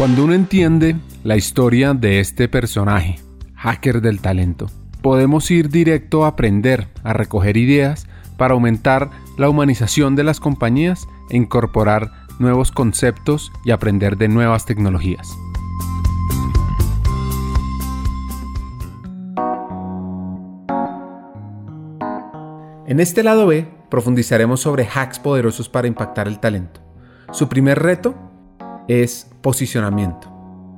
Cuando uno entiende la historia de este personaje, hacker del talento, podemos ir directo a aprender, a recoger ideas para aumentar la humanización de las compañías e incorporar nuevos conceptos y aprender de nuevas tecnologías. En este lado B profundizaremos sobre hacks poderosos para impactar el talento. Su primer reto es posicionamiento.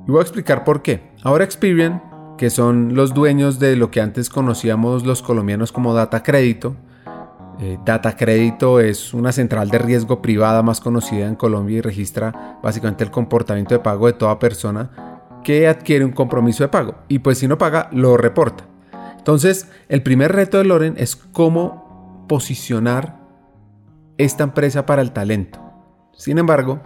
Y voy a explicar por qué. Ahora Experian, que son los dueños de lo que antes conocíamos los colombianos como Data Crédito, eh, Data Crédito es una central de riesgo privada más conocida en Colombia y registra básicamente el comportamiento de pago de toda persona que adquiere un compromiso de pago. Y pues si no paga, lo reporta. Entonces, el primer reto de Loren es cómo posicionar esta empresa para el talento. Sin embargo,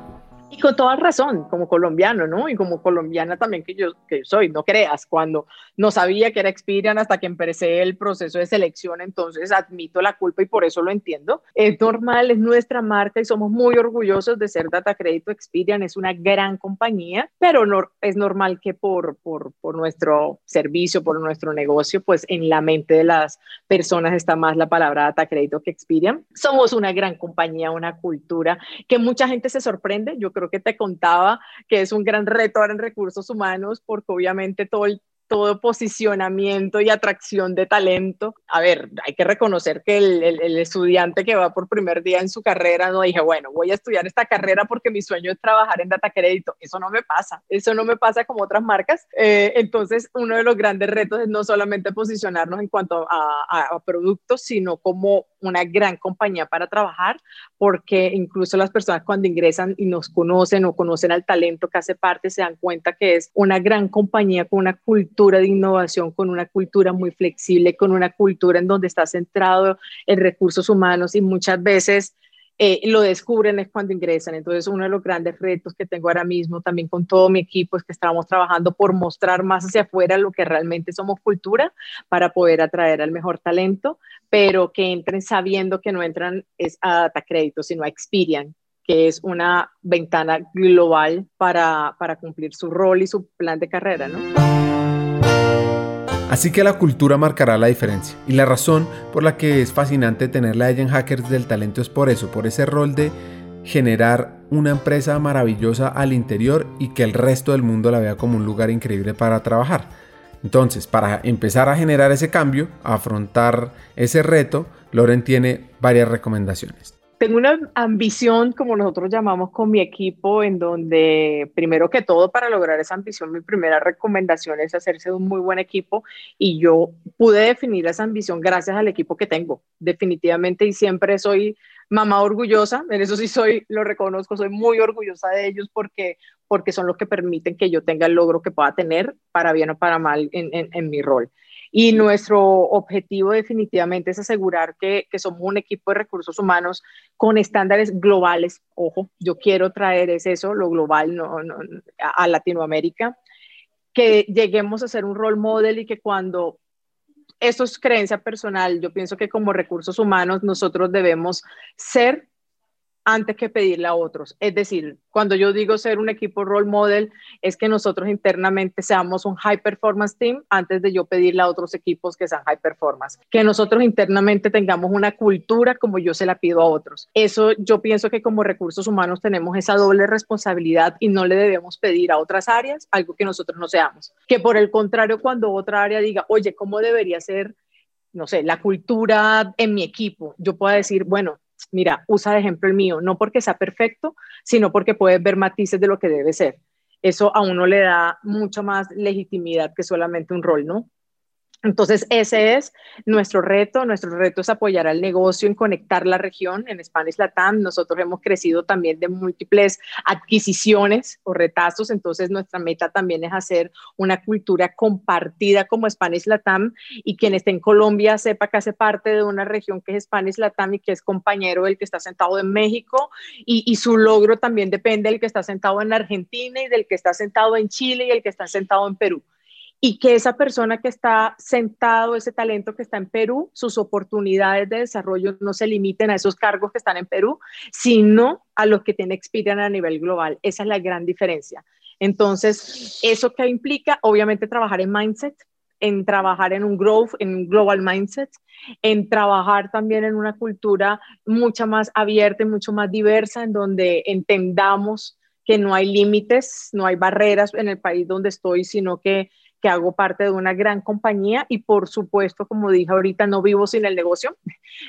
y con toda razón, como colombiano, ¿no? Y como colombiana también que yo, que soy, no creas, cuando no sabía que era Experian hasta que empecé el proceso de selección, entonces admito la culpa y por eso lo entiendo. Es normal, es nuestra marca y somos muy orgullosos de ser Data Crédito Experian, es una gran compañía, pero no, es normal que por, por, por nuestro servicio, por nuestro negocio, pues en la mente de las personas está más la palabra Data Crédito que Experian. Somos una gran compañía, una cultura que mucha gente se sorprende. Yo creo que te contaba que es un gran reto ahora en recursos humanos porque obviamente todo el todo posicionamiento y atracción de talento. A ver, hay que reconocer que el, el, estudiante que va por primer día en su carrera no dije, bueno, voy a estudiar esta carrera porque mi sueño es trabajar en data crédito. Eso no me pasa, eso no me pasa como otras marcas. Eh, entonces, uno de los grandes retos es no solamente posicionarnos en cuanto a, a, productos, sino como una gran compañía para trabajar, porque incluso las personas cuando ingresan y nos conocen o conocen al talento que hace parte, se dan cuenta que es una gran compañía con una cultura de innovación, con una cultura muy flexible, con una cultura en donde está centrado en recursos humanos y muchas veces eh, lo descubren es cuando ingresan. Entonces, uno de los grandes retos que tengo ahora mismo también con todo mi equipo es que estamos trabajando por mostrar más hacia afuera lo que realmente somos cultura para poder atraer al mejor talento, pero que entren sabiendo que no entran es a data crédito, sino a Experian, que es una ventana global para, para cumplir su rol y su plan de carrera, ¿no? Así que la cultura marcará la diferencia. Y la razón por la que es fascinante tenerla a ella en Hackers del Talento es por eso, por ese rol de generar una empresa maravillosa al interior y que el resto del mundo la vea como un lugar increíble para trabajar. Entonces, para empezar a generar ese cambio, a afrontar ese reto, Loren tiene varias recomendaciones tengo una ambición, como nosotros llamamos con mi equipo, en donde primero que todo para lograr esa ambición, mi primera recomendación es hacerse un muy buen equipo y yo pude definir esa ambición gracias al equipo que tengo, definitivamente y siempre soy mamá orgullosa, en eso sí soy, lo reconozco, soy muy orgullosa de ellos porque, porque son los que permiten que yo tenga el logro que pueda tener, para bien o para mal, en, en, en mi rol. Y nuestro objetivo definitivamente es asegurar que, que, somos un equipo de recursos humanos con estándares globales. Ojo, yo quiero traer es eso, lo global no, no, a Latinoamérica, que lleguemos a ser un role model y que cuando esto es creencia personal, yo pienso que como recursos humanos nosotros debemos ser antes que pedirle a otros. Es decir, cuando yo digo ser un equipo role model, es que nosotros internamente seamos un high performance team antes de yo pedirle a otros equipos que sean high performance. Que nosotros internamente tengamos una cultura como yo se la pido a otros. Eso yo pienso que como recursos humanos tenemos esa doble responsabilidad y no le debemos pedir a otras áreas algo que nosotros no seamos. Que por el contrario, cuando otra área diga, oye, ¿cómo debería ser? no sé, la cultura en mi equipo, yo puedo decir, bueno, mira, usa de ejemplo el mío, no porque sea perfecto, sino porque puedes ver matices de lo que debe ser. Eso a uno le da mucho más legitimidad que solamente un rol, ¿no? Entonces, ese es nuestro reto. Nuestro reto es apoyar al negocio en conectar la región. En Spanish Latam, nosotros hemos crecido también de múltiples adquisiciones o retazos. Entonces, nuestra meta también es hacer una cultura compartida como Spanish Latam y quien esté en Colombia sepa que hace parte de una región que es Spanish Latam y que es compañero del que está sentado en México y, y su logro también depende del que está sentado en Argentina y del que está sentado en Chile y el que está sentado en Perú y que esa persona que está sentado, ese talento que está en Perú, sus oportunidades de desarrollo no se limiten a esos cargos que están en Perú, sino a los que tiene Experian a nivel global. Esa es la gran diferencia. Entonces, ¿eso qué implica? Obviamente trabajar en mindset, en trabajar en un growth, en un global mindset, en trabajar también en una cultura mucho más abierta y mucho más diversa, en donde entendamos que no hay límites, no hay barreras en el país donde estoy, sino que que hago parte de una gran compañía y por supuesto, como dije ahorita, no vivo sin el negocio.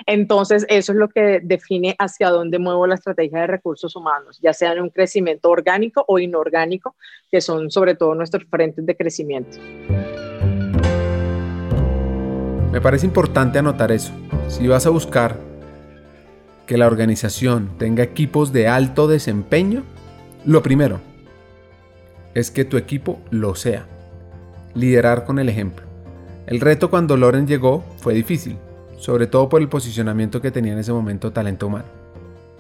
Entonces, eso es lo que define hacia dónde muevo la estrategia de recursos humanos, ya sea en un crecimiento orgánico o inorgánico, que son sobre todo nuestros frentes de crecimiento. Me parece importante anotar eso. Si vas a buscar que la organización tenga equipos de alto desempeño, lo primero es que tu equipo lo sea liderar con el ejemplo. El reto cuando Loren llegó fue difícil, sobre todo por el posicionamiento que tenía en ese momento talento humano.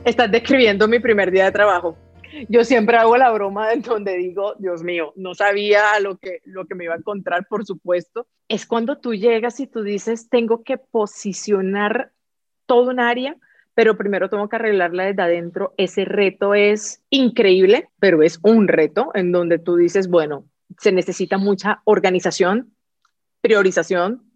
Estás describiendo mi primer día de trabajo. Yo siempre hago la broma en donde digo, Dios mío, no sabía lo que, lo que me iba a encontrar, por supuesto. Es cuando tú llegas y tú dices, tengo que posicionar todo un área, pero primero tengo que arreglarla desde adentro. Ese reto es increíble, pero es un reto en donde tú dices, bueno, se necesita mucha organización, priorización,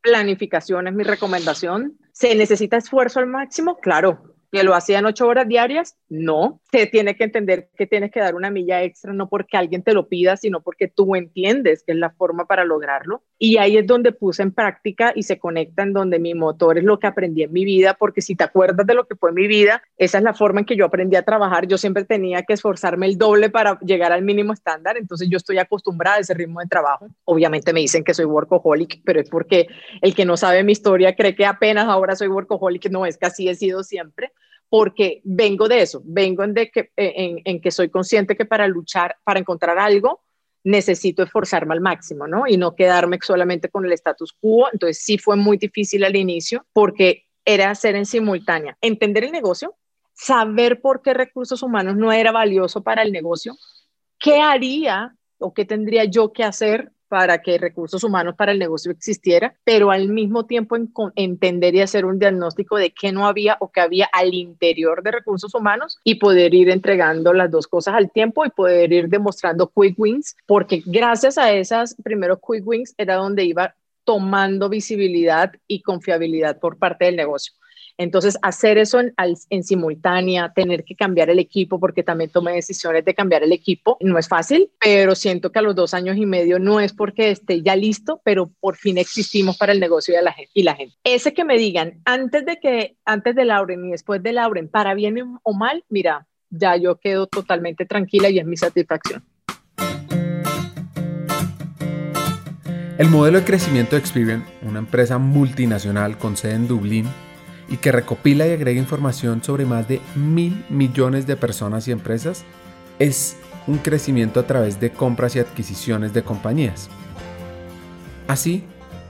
planificación es mi recomendación. ¿Se necesita esfuerzo al máximo? Claro, que lo hacían ocho horas diarias, no. Se tiene que entender que tienes que dar una milla extra, no porque alguien te lo pida, sino porque tú entiendes que es la forma para lograrlo. Y ahí es donde puse en práctica y se conecta en donde mi motor es lo que aprendí en mi vida, porque si te acuerdas de lo que fue mi vida, esa es la forma en que yo aprendí a trabajar. Yo siempre tenía que esforzarme el doble para llegar al mínimo estándar, entonces yo estoy acostumbrada a ese ritmo de trabajo. Obviamente me dicen que soy workaholic, pero es porque el que no sabe mi historia cree que apenas ahora soy workaholic, no es que así he sido siempre porque vengo de eso, vengo en, de que, en, que soy consciente que para luchar, para encontrar algo, necesito esforzarme al máximo, ¿no? Y no quedarme solamente con el status quo. Entonces sí fue muy difícil al inicio porque era hacer en simultánea, entender el negocio, saber por qué recursos humanos no era valioso para el negocio, qué haría o qué tendría yo que hacer para que recursos humanos para el negocio existiera, pero al mismo tiempo en, entender y hacer un diagnóstico de qué no había o qué había al interior de recursos humanos y poder ir entregando las dos cosas al tiempo y poder ir demostrando quick wins, porque gracias a esas primeros quick wins era donde iba tomando visibilidad y confiabilidad por parte del negocio. Entonces, hacer eso en, simultánea, tener que cambiar el equipo, porque también tomé decisiones de cambiar el equipo, no es fácil, pero siento que a los dos años y medio no es porque esté ya listo, pero por fin existimos para el negocio y la gente. Y la gente. Ese que me digan, antes de que, antes de Lauren y después de Lauren, para bien o mal, mira, ya yo quedo totalmente tranquila y es mi satisfacción. El modelo de crecimiento de Experian, una empresa multinacional con sede en Dublín, y que recopila y agrega información sobre más de mil millones de personas y empresas, es un crecimiento a través de compras y adquisiciones de compañías. Así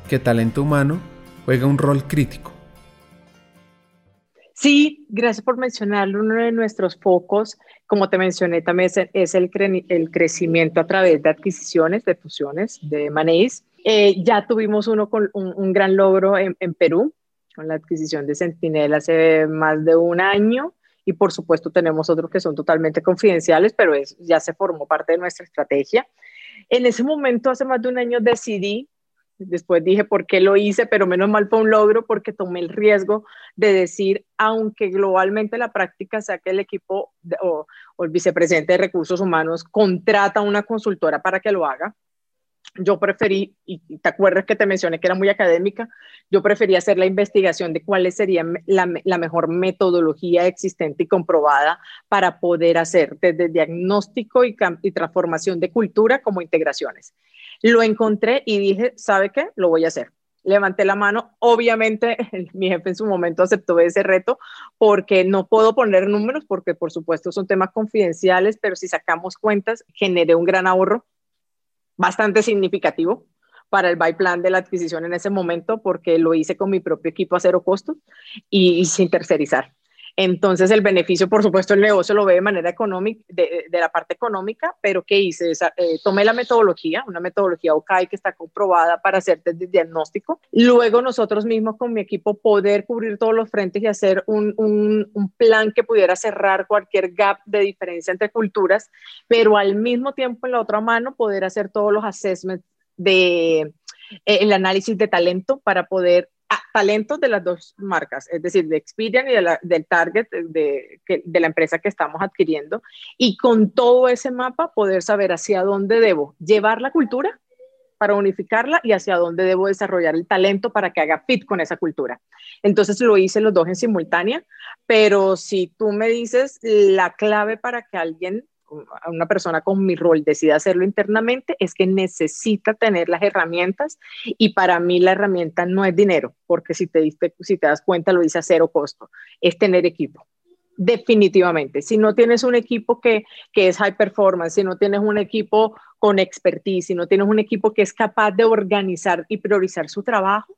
que talento humano juega un rol crítico. Sí, gracias por mencionarlo. Uno de nuestros focos, como te mencioné, también es el, crecimiento a través de adquisiciones, de fusiones, de maneis. Eh, ya tuvimos uno con un, gran logro en Perú, con la adquisición de Sentinel hace más de un año y por supuesto tenemos otros que son totalmente confidenciales, pero es, ya se formó parte de nuestra estrategia. En ese momento, hace más de un año, decidí, después dije por qué lo hice, pero menos mal fue un logro porque tomé el riesgo de decir, aunque globalmente la práctica sea que el equipo o, o el vicepresidente de recursos humanos contrata una consultora para que lo haga, yo preferí, y te acuerdas que te mencioné que era muy académica, yo preferí hacer la investigación de cuál sería la, mejor metodología existente y comprobada para poder hacer desde diagnóstico y, y transformación de cultura como integraciones. Lo encontré y dije, ¿sabe qué? Lo voy a hacer levanté la mano. Obviamente, mi jefe en su momento aceptó ese reto porque no puedo poner números porque, por supuesto, son temas confidenciales, pero si sacamos cuentas, generé un gran ahorro bastante significativo para el buy plan de la adquisición en ese momento porque lo hice con mi propio equipo a cero costo y, sin tercerizar. Entonces el beneficio, por supuesto, el negocio lo ve de manera económica, de, la parte económica, pero ¿qué hice? Eh, tomé la metodología, una metodología OCAI que está comprobada para hacer desde diagnóstico. Luego nosotros mismos con mi equipo poder cubrir todos los frentes y hacer un, un, un plan que pudiera cerrar cualquier gap de diferencia entre culturas, pero al mismo tiempo en la otra mano poder hacer todos los assessments de eh, el análisis de talento para poder talentos de las dos marcas, es decir, de Experian y de del target de, de, la empresa que estamos adquiriendo, y con todo ese mapa poder saber hacia dónde debo llevar la cultura para unificarla y hacia dónde debo desarrollar el talento para que haga fit con esa cultura. Entonces lo hice los dos en simultánea, pero si tú me dices la clave para que alguien una persona con mi rol decida hacerlo internamente es que necesita tener las herramientas y para mí la herramienta no es dinero, porque si te, diste, si te das cuenta lo dice a cero costo, es tener equipo. Definitivamente, si no tienes un equipo que, que es high performance, si no tienes un equipo con expertise, si no tienes un equipo que es capaz de organizar y priorizar su trabajo,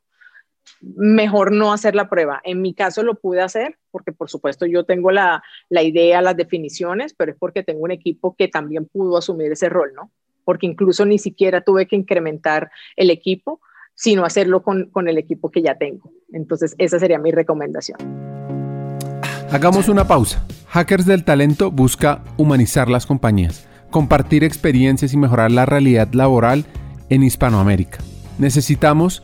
mejor no hacer la prueba. En mi caso lo pude hacer porque por supuesto yo tengo la, la, idea, las definiciones, pero es porque tengo un equipo que también pudo asumir ese rol, ¿no? Porque incluso ni siquiera tuve que incrementar el equipo, sino hacerlo con, con el equipo que ya tengo. Entonces esa sería mi recomendación. Hagamos una pausa. Hackers del Talento busca humanizar las compañías, compartir experiencias y mejorar la realidad laboral en Hispanoamérica. Necesitamos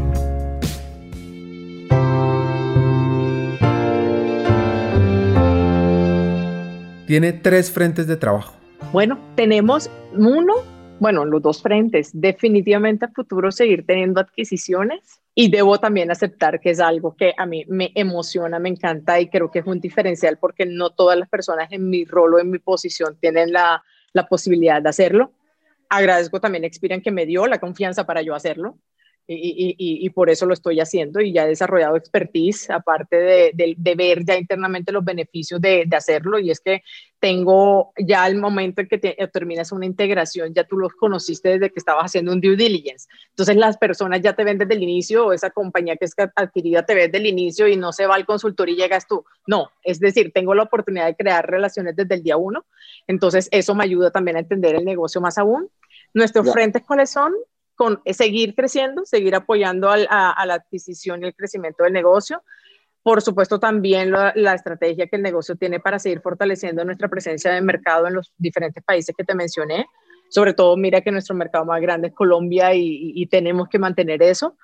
Tiene tres frentes de trabajo. Bueno, tenemos uno, bueno, los dos frentes. Definitivamente a futuro seguir teniendo adquisiciones y debo también aceptar que es algo que a mí me emociona, me encanta y creo que es un diferencial porque no todas las personas en mi rol o en mi posición tienen la, la posibilidad de hacerlo. Agradezco también a Experian que me dio la confianza para yo hacerlo y, por eso lo estoy haciendo y ya he desarrollado expertise, aparte de, ver ya internamente los beneficios de, hacerlo, y es que tengo ya el momento en que terminas una integración, ya tú los conociste desde que estabas haciendo un due diligence. Entonces las personas ya te ven desde el inicio, o esa compañía que es adquirida te ve desde el inicio y no se va al consultor y llegas tú. No, es decir, tengo la oportunidad de crear relaciones desde el día uno. Entonces eso me ayuda también a entender el negocio más aún. Nuestros frentes, ¿cuáles son? Con seguir creciendo, seguir apoyando a, la adquisición y el crecimiento del negocio. Por supuesto, también la, estrategia que el negocio tiene para seguir fortaleciendo nuestra presencia de mercado en los diferentes países que te mencioné. Sobre todo, mira que nuestro mercado más grande es Colombia y tenemos que mantener eso.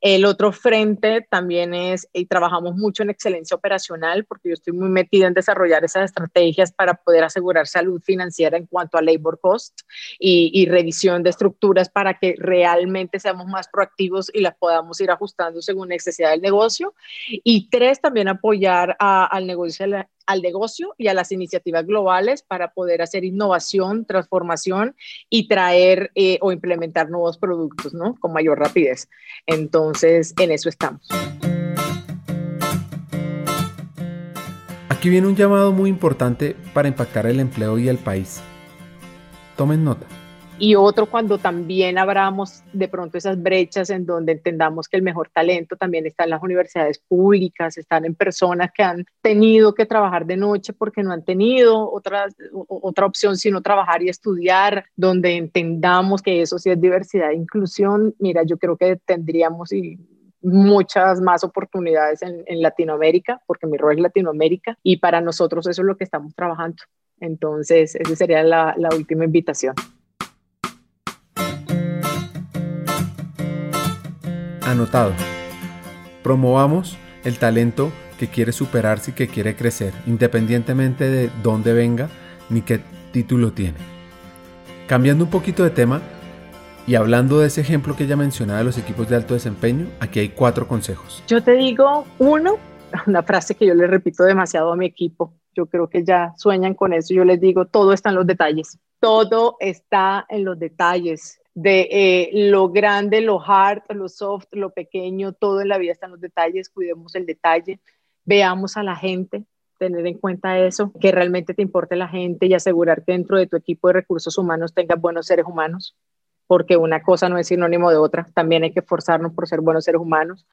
El otro frente también es, y trabajamos mucho en excelencia operacional, porque yo estoy muy metida en desarrollar esas estrategias para poder asegurar salud financiera en cuanto a labor cost y, revisión de estructuras para que realmente seamos más proactivos y las podamos ir ajustando según necesidad del negocio. Y tres, también apoyar al negocio al negocio y a las iniciativas globales para poder hacer innovación, transformación y traer eh, o implementar nuevos productos, ¿no? Con mayor rapidez. Entonces, en eso estamos. Aquí viene un llamado muy importante para impactar el empleo y el país. Tomen nota y otro cuando también abramos de pronto esas brechas en donde entendamos que el mejor talento también está en las universidades públicas, están en personas que han tenido que trabajar de noche porque no han tenido otra, otra opción sino trabajar y estudiar, donde entendamos que eso sí es diversidad e inclusión. Mira, yo creo que tendríamos y muchas más oportunidades en, Latinoamérica, porque mi rol es Latinoamérica, y para nosotros eso es lo que estamos trabajando. Entonces, esa sería la, la última invitación. Anotado. Promovamos el talento que quiere superarse y que quiere crecer, independientemente de dónde venga ni qué título tiene. Cambiando un poquito de tema y hablando de ese ejemplo que ya mencionaba de los equipos de alto desempeño, aquí hay cuatro consejos. Yo te digo, uno, una frase que yo le repito demasiado a mi equipo, yo creo que ya sueñan con eso, yo les digo, todo está en los detalles, todo está en los detalles de eh, lo grande, lo hard, lo soft, lo pequeño, todo en la vida están los detalles, cuidemos el detalle, veamos a la gente, tener en cuenta eso, que realmente te importe la gente y asegurar que dentro de tu equipo de recursos humanos tengas buenos seres humanos, porque una cosa no es sinónimo de otra, también hay que esforzarnos por ser buenos seres humanos.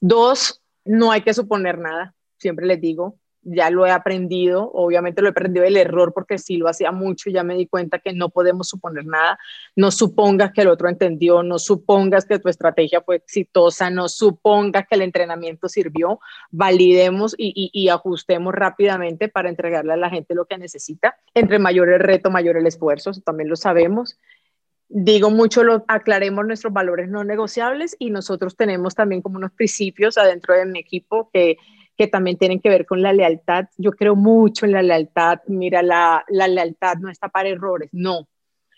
Dos, no hay que suponer nada, siempre les digo, ya lo he aprendido, obviamente lo he aprendido del error porque sí lo hacía mucho ya me di cuenta que no podemos suponer nada, no supongas que el otro entendió, no supongas que tu estrategia fue exitosa, no supongas que el entrenamiento sirvió, validemos y, y ajustemos rápidamente para entregarle a la gente lo que necesita. Entre mayor el reto, mayor el esfuerzo, también lo sabemos. Digo mucho, lo, aclaremos nuestros valores no negociables y nosotros tenemos también como unos principios adentro de mi equipo que que también tienen que ver con la lealtad. Yo creo mucho en la lealtad. Mira, la, la lealtad no está para errores, no.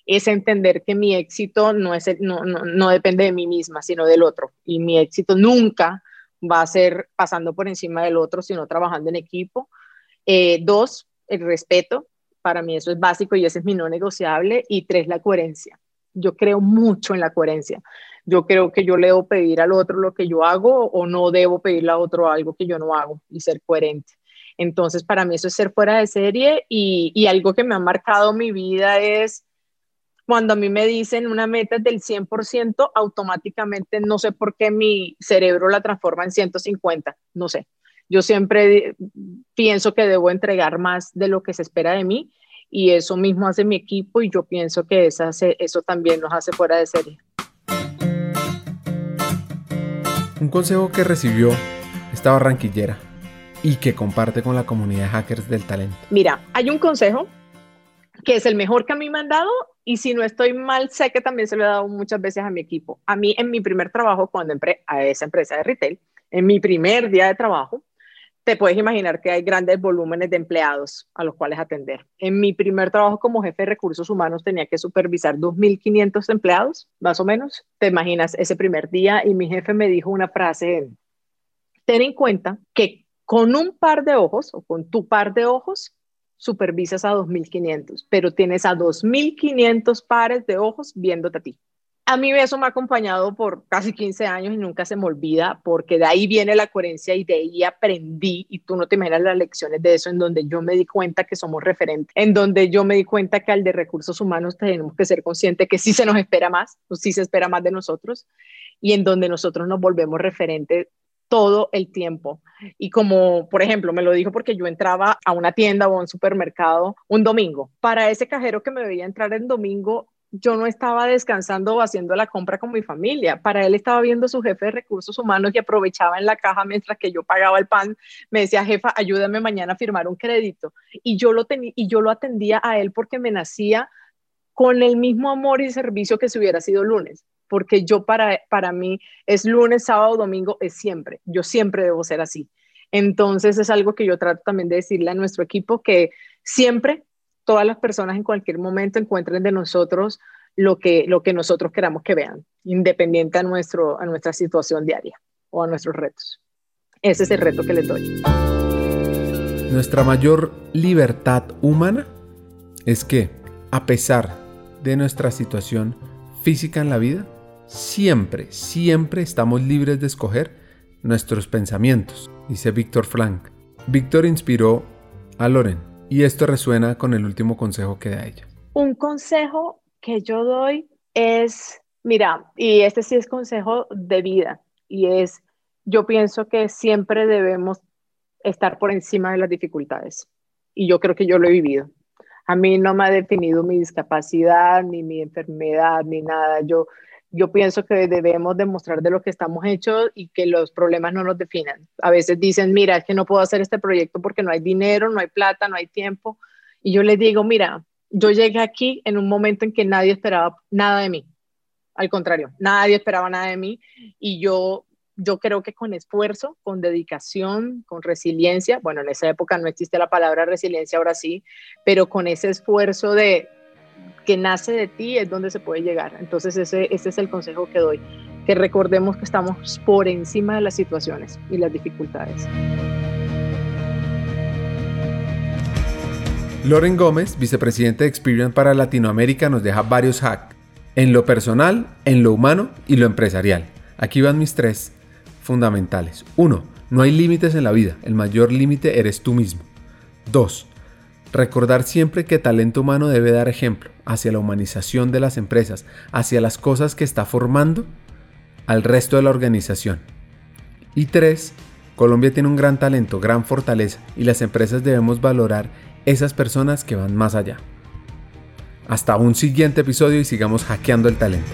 Es entender que mi éxito no, es no, no, no depende de mí misma, sino del otro. Y mi éxito nunca va a ser pasando por encima del otro, sino trabajando en equipo. Eh, dos, el respeto. Para mí eso es básico y ese es mi no negociable. Y tres, la coherencia. Yo creo mucho en la coherencia yo creo que yo le debo pedir al otro lo que yo hago o no debo pedirle a otro algo que yo no hago y ser coherente. Entonces, para mí eso es ser fuera de serie y, y algo que me ha marcado mi vida es cuando a mí me dicen una meta del 100%, automáticamente no sé por qué mi cerebro la transforma en 150, no sé. Yo siempre pienso que debo entregar más de lo que se espera de mí y eso mismo hace mi equipo y yo pienso que eso también nos hace fuera de serie. Un consejo que recibió esta barranquillera y que comparte con la comunidad de hackers del talento. Mira, hay un consejo que es el mejor que a mí me han dado y si no estoy mal, sé que también se lo he dado muchas veces a mi equipo. A mí en mi primer trabajo, cuando entré a esa empresa de retail, en mi primer día de trabajo, te puedes imaginar que hay grandes volúmenes de empleados a los cuales atender. En mi primer trabajo como jefe de recursos humanos tenía que supervisar 2.500 empleados, más o menos. Te imaginas ese primer día y mi jefe me dijo una frase, ten en cuenta que con un par de ojos o con tu par de ojos supervisas a 2.500, pero tienes a 2.500 pares de ojos viéndote a ti a mí eso me ha acompañado por casi 15 años y nunca se me olvida, porque de ahí viene la coherencia y de ahí aprendí, y tú no te imaginas las lecciones de eso, en donde yo me di cuenta que somos referentes, en donde yo me di cuenta que al de recursos humanos tenemos que ser conscientes que sí se nos espera más, o sí se espera más de nosotros, y en donde nosotros nos volvemos referentes todo el tiempo. Y como, por ejemplo, me lo dijo porque yo entraba a una tienda o a un supermercado un domingo. Para ese cajero que me veía entrar el domingo, yo no estaba descansando o haciendo la compra con mi familia. Para él estaba viendo su jefe de recursos humanos y aprovechaba en la caja mientras que yo pagaba el pan. Me decía, jefa, ayúdame mañana a firmar un crédito. Y yo lo, y yo lo atendía a él porque me nacía con el mismo amor y servicio que si hubiera sido lunes. Porque yo para, para mí es lunes, sábado, domingo, es siempre. Yo siempre debo ser así. Entonces es algo que yo trato también de decirle a nuestro equipo que siempre todas las personas en cualquier momento encuentren de nosotros lo que, lo que nosotros queramos que vean, independiente a, nuestro, a nuestra situación diaria o a nuestros retos. Ese es el reto que les doy. Nuestra mayor libertad humana es que, a pesar de nuestra situación física en la vida, siempre, siempre estamos libres de escoger nuestros pensamientos, dice Víctor Frank. Víctor inspiró a Loren y esto resuena con el último consejo que da ella. Un consejo que yo doy es, mira, y este sí es consejo de vida, y es, yo pienso que siempre debemos estar por encima de las dificultades. Y yo creo que yo lo he vivido. A mí no me ha definido mi discapacidad, ni mi enfermedad, ni nada. Yo yo pienso que debemos demostrar de lo que estamos hechos y que los problemas no nos definan. A veces dicen, mira, es que no puedo hacer este proyecto porque no hay dinero, no hay plata, no hay tiempo. Y yo les digo, mira, yo llegué aquí en un momento en que nadie esperaba nada de mí. Al contrario, nadie esperaba nada de mí. Y yo, yo creo que con esfuerzo, con dedicación, con resiliencia, bueno, en esa época no existe la palabra resiliencia, ahora sí, pero con ese esfuerzo de que nace de ti es donde se puede llegar. Entonces ese, ese es el consejo que doy, que recordemos que estamos por encima de las situaciones y las dificultades. Loren Gómez, vicepresidente de Experian para Latinoamérica, nos deja varios hacks en lo personal, en lo humano y lo empresarial. Aquí van mis tres fundamentales. 1. No hay límites en la vida, el mayor límite eres tú mismo. 2. Recordar siempre que talento humano debe dar ejemplo hacia la humanización de las empresas, hacia las cosas que está formando al resto de la organización. Y 3. Colombia tiene un gran talento, gran fortaleza y las empresas debemos valorar esas personas que van más allá. Hasta un siguiente episodio y sigamos hackeando el talento.